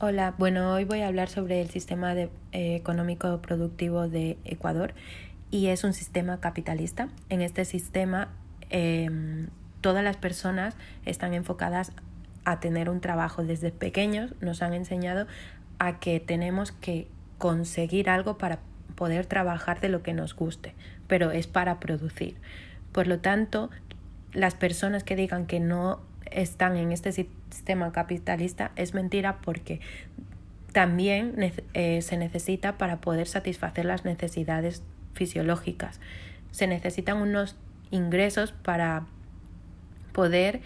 Hola, bueno, hoy voy a hablar sobre el sistema de, eh, económico productivo de Ecuador y es un sistema capitalista. En este sistema eh, todas las personas están enfocadas a tener un trabajo. Desde pequeños nos han enseñado a que tenemos que conseguir algo para poder trabajar de lo que nos guste, pero es para producir. Por lo tanto, las personas que digan que no están en este sistema capitalista es mentira porque también eh, se necesita para poder satisfacer las necesidades fisiológicas. Se necesitan unos ingresos para poder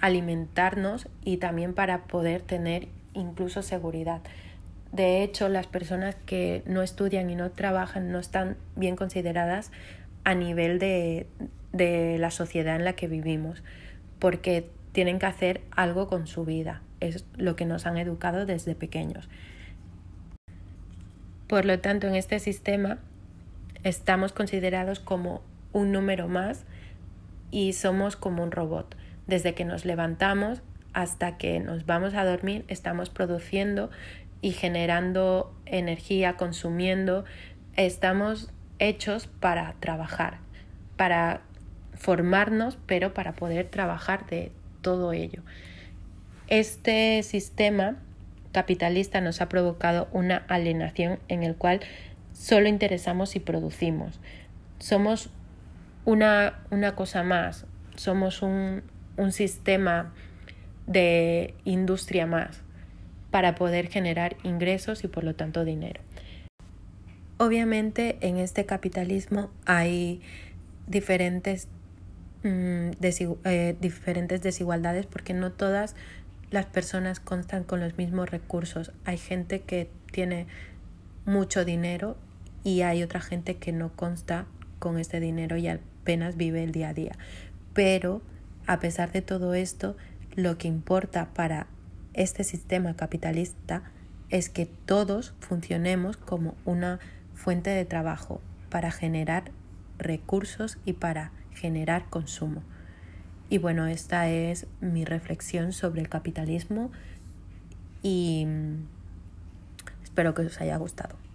alimentarnos y también para poder tener incluso seguridad. De hecho, las personas que no estudian y no trabajan no están bien consideradas a nivel de, de la sociedad en la que vivimos, porque tienen que hacer algo con su vida. Es lo que nos han educado desde pequeños. Por lo tanto, en este sistema estamos considerados como un número más y somos como un robot. Desde que nos levantamos hasta que nos vamos a dormir estamos produciendo y generando energía, consumiendo. Estamos hechos para trabajar, para formarnos, pero para poder trabajar de todo ello. Este sistema capitalista nos ha provocado una alienación en el cual solo interesamos y producimos. Somos una, una cosa más, somos un, un sistema de industria más para poder generar ingresos y por lo tanto dinero. Obviamente en este capitalismo hay diferentes Mm, eh, diferentes desigualdades porque no todas las personas constan con los mismos recursos. Hay gente que tiene mucho dinero y hay otra gente que no consta con este dinero y apenas vive el día a día. Pero a pesar de todo esto, lo que importa para este sistema capitalista es que todos funcionemos como una fuente de trabajo para generar recursos y para generar consumo. Y bueno, esta es mi reflexión sobre el capitalismo y espero que os haya gustado.